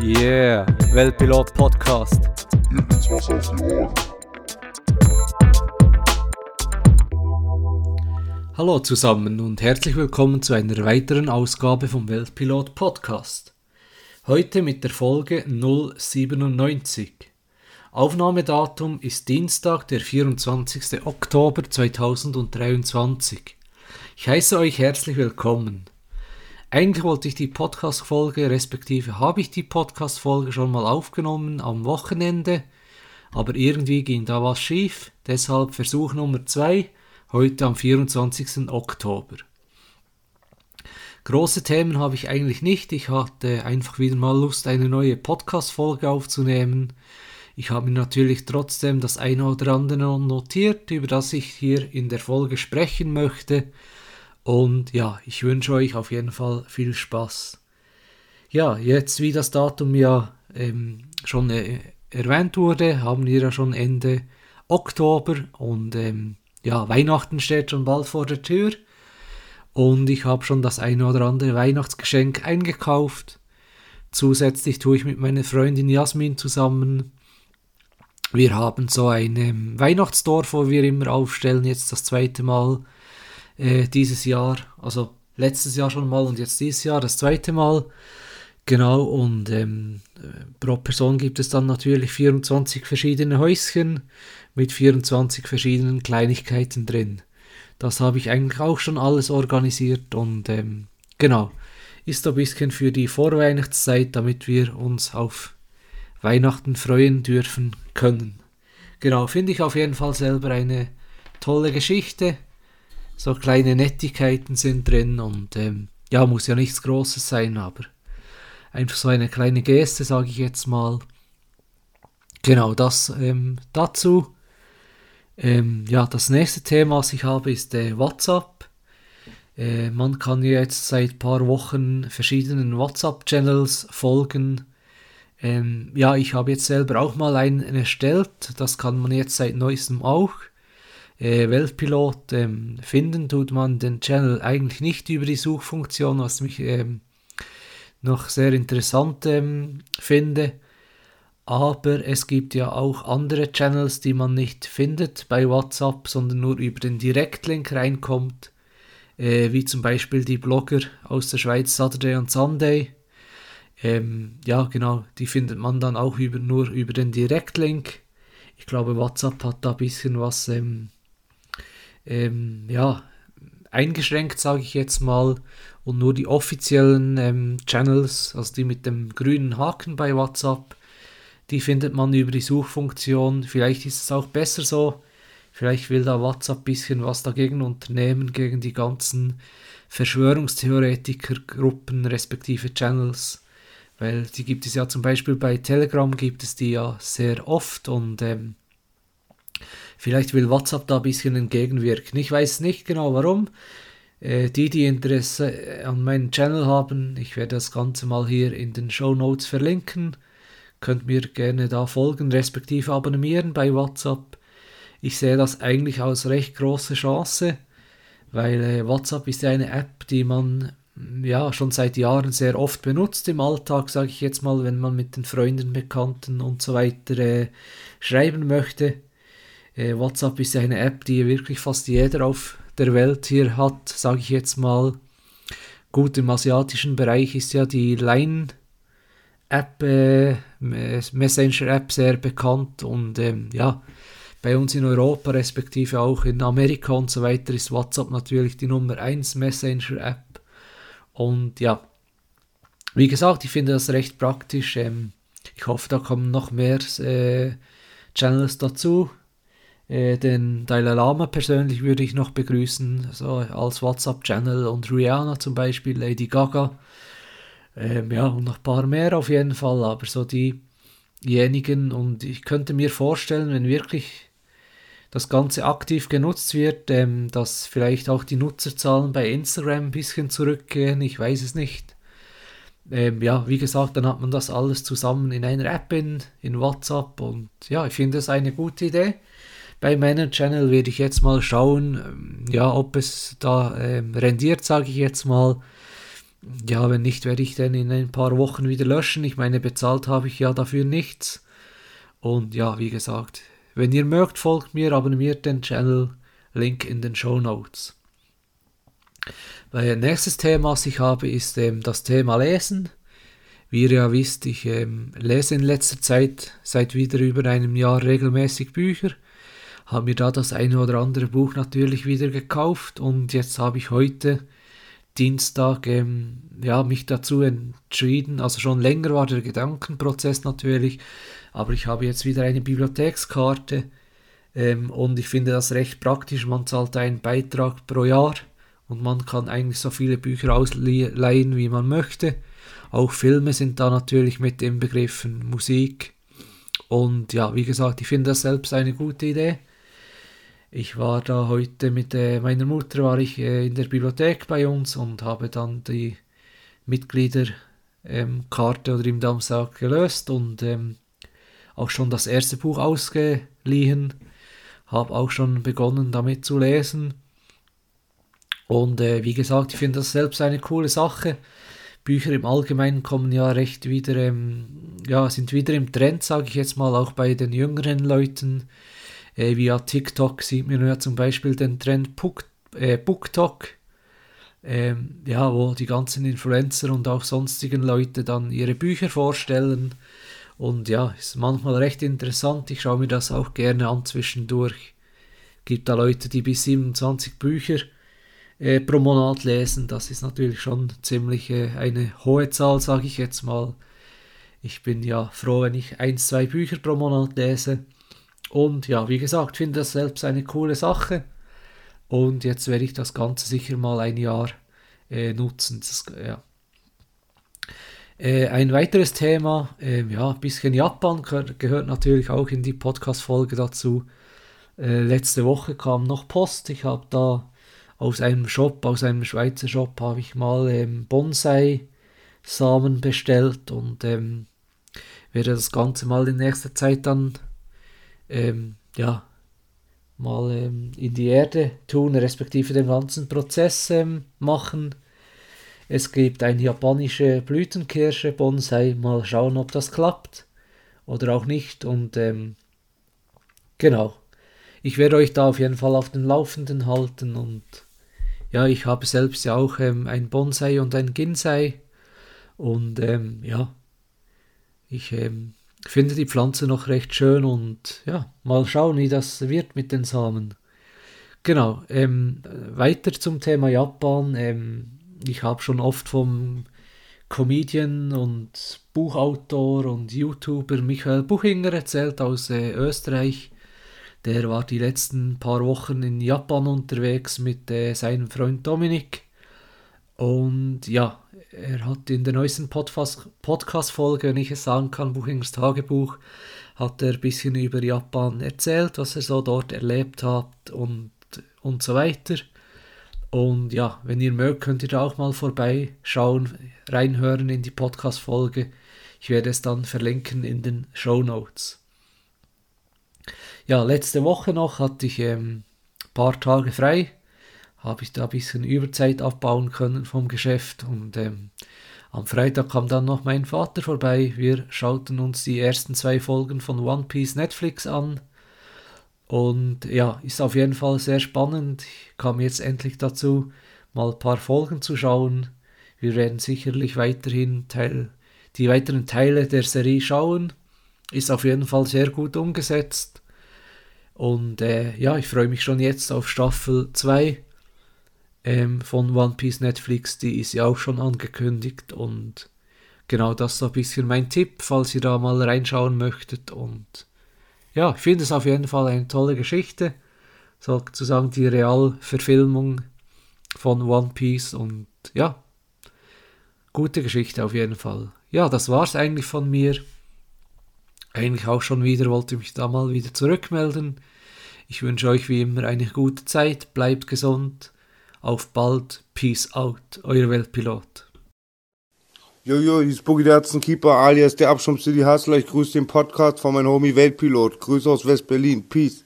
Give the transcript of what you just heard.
Yeah, Weltpilot Podcast. Hier gibt's was auf die Ohren. Hallo zusammen und herzlich willkommen zu einer weiteren Ausgabe vom Weltpilot Podcast. Heute mit der Folge 097. Aufnahmedatum ist Dienstag, der 24. Oktober 2023. Ich heiße euch herzlich willkommen. Eigentlich wollte ich die Podcast-Folge, respektive habe ich die Podcast-Folge schon mal aufgenommen am Wochenende, aber irgendwie ging da was schief, deshalb Versuch Nummer 2, heute am 24. Oktober. Große Themen habe ich eigentlich nicht, ich hatte einfach wieder mal Lust, eine neue Podcast-Folge aufzunehmen. Ich habe mir natürlich trotzdem das eine oder andere notiert, über das ich hier in der Folge sprechen möchte. Und ja, ich wünsche euch auf jeden Fall viel Spaß. Ja, jetzt wie das Datum ja ähm, schon äh, erwähnt wurde, haben wir ja schon Ende Oktober und ähm, ja, Weihnachten steht schon bald vor der Tür. Und ich habe schon das eine oder andere Weihnachtsgeschenk eingekauft. Zusätzlich tue ich mit meiner Freundin Jasmin zusammen. Wir haben so ein ähm, Weihnachtsdorf, wo wir immer aufstellen, jetzt das zweite Mal äh, dieses Jahr, also letztes Jahr schon mal und jetzt dieses Jahr das zweite Mal. Genau, und ähm, pro Person gibt es dann natürlich 24 verschiedene Häuschen mit 24 verschiedenen Kleinigkeiten drin. Das habe ich eigentlich auch schon alles organisiert und ähm, genau, ist ein bisschen für die Vorweihnachtszeit, damit wir uns auf Weihnachten freuen dürfen können. Genau, finde ich auf jeden Fall selber eine tolle Geschichte so kleine Nettigkeiten sind drin und ähm, ja, muss ja nichts Großes sein, aber einfach so eine kleine Geste, sage ich jetzt mal. Genau, das ähm, dazu. Ähm, ja, das nächste Thema, was ich habe, ist äh, WhatsApp. Äh, man kann jetzt seit ein paar Wochen verschiedenen WhatsApp-Channels folgen. Ähm, ja, ich habe jetzt selber auch mal einen erstellt. Das kann man jetzt seit neuestem auch äh, Weltpilot ähm, finden tut man den Channel eigentlich nicht über die Suchfunktion, was mich ähm, noch sehr interessant ähm, finde. Aber es gibt ja auch andere Channels, die man nicht findet bei WhatsApp, sondern nur über den Direktlink reinkommt. Äh, wie zum Beispiel die Blogger aus der Schweiz Saturday und Sunday. Ähm, ja, genau, die findet man dann auch über, nur über den Direktlink. Ich glaube, WhatsApp hat da ein bisschen was ähm, ähm, ja, eingeschränkt, sage ich jetzt mal, und nur die offiziellen ähm, Channels, also die mit dem grünen Haken bei WhatsApp, die findet man über die Suchfunktion. Vielleicht ist es auch besser so. Vielleicht will da WhatsApp ein bisschen was dagegen unternehmen, gegen die ganzen Verschwörungstheoretiker-Gruppen respektive Channels. Weil die gibt es ja zum Beispiel bei Telegram, gibt es die ja sehr oft und ähm, Vielleicht will WhatsApp da ein bisschen entgegenwirken. Ich weiß nicht genau warum. Äh, die, die Interesse äh, an meinem Channel haben, ich werde das Ganze mal hier in den Show Notes verlinken. Könnt mir gerne da folgen, respektive abonnieren bei WhatsApp. Ich sehe das eigentlich als recht große Chance, weil äh, WhatsApp ist eine App, die man ja schon seit Jahren sehr oft benutzt im Alltag, sage ich jetzt mal, wenn man mit den Freunden, Bekannten und so weiter äh, schreiben möchte. Äh, WhatsApp ist eine App, die wirklich fast jeder auf der Welt hier hat, sage ich jetzt mal. Gut, im asiatischen Bereich ist ja die Line-App, äh, Messenger-App sehr bekannt und ähm, ja, bei uns in Europa, respektive auch in Amerika und so weiter, ist WhatsApp natürlich die Nummer 1 Messenger-App. Und ja, wie gesagt, ich finde das recht praktisch. Ähm, ich hoffe, da kommen noch mehr äh, Channels dazu. Äh, den Dalai Lama persönlich würde ich noch begrüßen, so als WhatsApp-Channel und Rihanna zum Beispiel, Lady Gaga. Ähm, ja, und noch ein paar mehr auf jeden Fall, aber so diejenigen und ich könnte mir vorstellen, wenn wirklich das Ganze aktiv genutzt wird, ähm, dass vielleicht auch die Nutzerzahlen bei Instagram ein bisschen zurückgehen, ich weiß es nicht. Ähm, ja, wie gesagt, dann hat man das alles zusammen in einer App in, in WhatsApp und ja, ich finde es eine gute Idee bei meinem Channel werde ich jetzt mal schauen, ähm, ja, ob es da ähm, rendiert, sage ich jetzt mal. ja, wenn nicht, werde ich dann in ein paar Wochen wieder löschen. Ich meine, bezahlt habe ich ja dafür nichts. Und ja, wie gesagt, wenn ihr mögt, folgt mir, abonniert den Channel, Link in den Show Notes. Mein nächstes Thema, was ich habe, ist ähm, das Thema Lesen. Wie ihr ja wisst, ich ähm, lese in letzter Zeit seit wieder über einem Jahr regelmäßig Bücher. Habe mir da das eine oder andere Buch natürlich wieder gekauft und jetzt habe ich heute Dienstag ähm, ja, mich dazu entschieden. Also schon länger war der Gedankenprozess natürlich, aber ich habe jetzt wieder eine Bibliothekskarte ähm, und ich finde das recht praktisch. Man zahlt einen Beitrag pro Jahr und man kann eigentlich so viele Bücher ausleihen, wie man möchte. Auch Filme sind da natürlich mit im Begriffen, Musik. Und ja, wie gesagt, ich finde das selbst eine gute Idee. Ich war da heute mit äh, meiner Mutter war ich äh, in der Bibliothek bei uns und habe dann die Mitgliederkarte ähm, oder im Damsag gelöst und ähm, auch schon das erste Buch ausgeliehen. Habe auch schon begonnen damit zu lesen und äh, wie gesagt, ich finde das selbst eine coole Sache. Bücher im Allgemeinen kommen ja recht wieder, ähm, ja, sind wieder im Trend, sage ich jetzt mal, auch bei den jüngeren Leuten. Äh, via TikTok sieht man ja zum Beispiel den Trend Book, äh, BookTok, ähm, ja, wo die ganzen Influencer und auch sonstigen Leute dann ihre Bücher vorstellen. Und ja, ist manchmal recht interessant. Ich schaue mir das auch gerne an zwischendurch. Gibt da Leute, die bis 27 Bücher äh, pro Monat lesen. Das ist natürlich schon ziemlich äh, eine hohe Zahl, sage ich jetzt mal. Ich bin ja froh, wenn ich ein, zwei Bücher pro Monat lese. Und ja, wie gesagt, finde das selbst eine coole Sache. Und jetzt werde ich das Ganze sicher mal ein Jahr äh, nutzen. Das, ja. Äh, ein weiteres Thema, äh, ja, ein bisschen Japan gehört natürlich auch in die Podcast-Folge dazu. Äh, letzte Woche kam noch Post. Ich habe da aus einem Shop, aus einem Schweizer Shop, habe ich mal ähm, Bonsai-Samen bestellt und ähm, werde das Ganze mal in nächster Zeit dann ähm, ja, mal ähm, in die Erde tun, respektive den ganzen Prozess ähm, machen. Es gibt eine japanische Blütenkirsche, Bonsai, mal schauen, ob das klappt oder auch nicht. Und ähm, genau, ich werde euch da auf jeden Fall auf den Laufenden halten und ja, ich habe selbst ja auch ähm, ein Bonsai und ein Ginsei. Und ähm, ja, ich ähm, finde die Pflanze noch recht schön und ja, mal schauen, wie das wird mit den Samen. Genau, ähm, weiter zum Thema Japan. Ähm, ich habe schon oft vom Comedian und Buchautor und YouTuber Michael Buchinger erzählt aus äh, Österreich. Der war die letzten paar Wochen in Japan unterwegs mit äh, seinem Freund Dominik. Und ja, er hat in der neuesten Podcast-Folge, wenn ich es sagen kann, Buchingers Tagebuch, hat er ein bisschen über Japan erzählt, was er so dort erlebt hat und, und so weiter. Und ja, wenn ihr mögt, könnt ihr da auch mal vorbeischauen, reinhören in die Podcast-Folge. Ich werde es dann verlinken in den Show Notes. Ja, letzte Woche noch hatte ich ähm, ein paar Tage frei, habe ich da ein bisschen Überzeit abbauen können vom Geschäft und ähm, am Freitag kam dann noch mein Vater vorbei. Wir schauten uns die ersten zwei Folgen von One Piece Netflix an. Und ja, ist auf jeden Fall sehr spannend. Ich kam jetzt endlich dazu, mal ein paar Folgen zu schauen. Wir werden sicherlich weiterhin Teil, die weiteren Teile der Serie schauen. Ist auf jeden Fall sehr gut umgesetzt. Und äh, ja, ich freue mich schon jetzt auf Staffel 2 ähm, von One Piece Netflix. Die ist ja auch schon angekündigt. Und genau das ist so ein bisschen mein Tipp, falls ihr da mal reinschauen möchtet. Und ja, ich finde es auf jeden Fall eine tolle Geschichte. Sozusagen die Realverfilmung von One Piece. Und ja, gute Geschichte auf jeden Fall. Ja, das war es eigentlich von mir eigentlich auch schon wieder, wollte mich da mal wieder zurückmelden. Ich wünsche euch wie immer eine gute Zeit, bleibt gesund, auf bald, Peace out, euer Weltpilot. Jojo, hier ist Boogie Derzen Keeper alias der Abschirm City Hustler. Ich grüße den Podcast von meinem Homie Weltpilot. Grüße aus West-Berlin. Peace.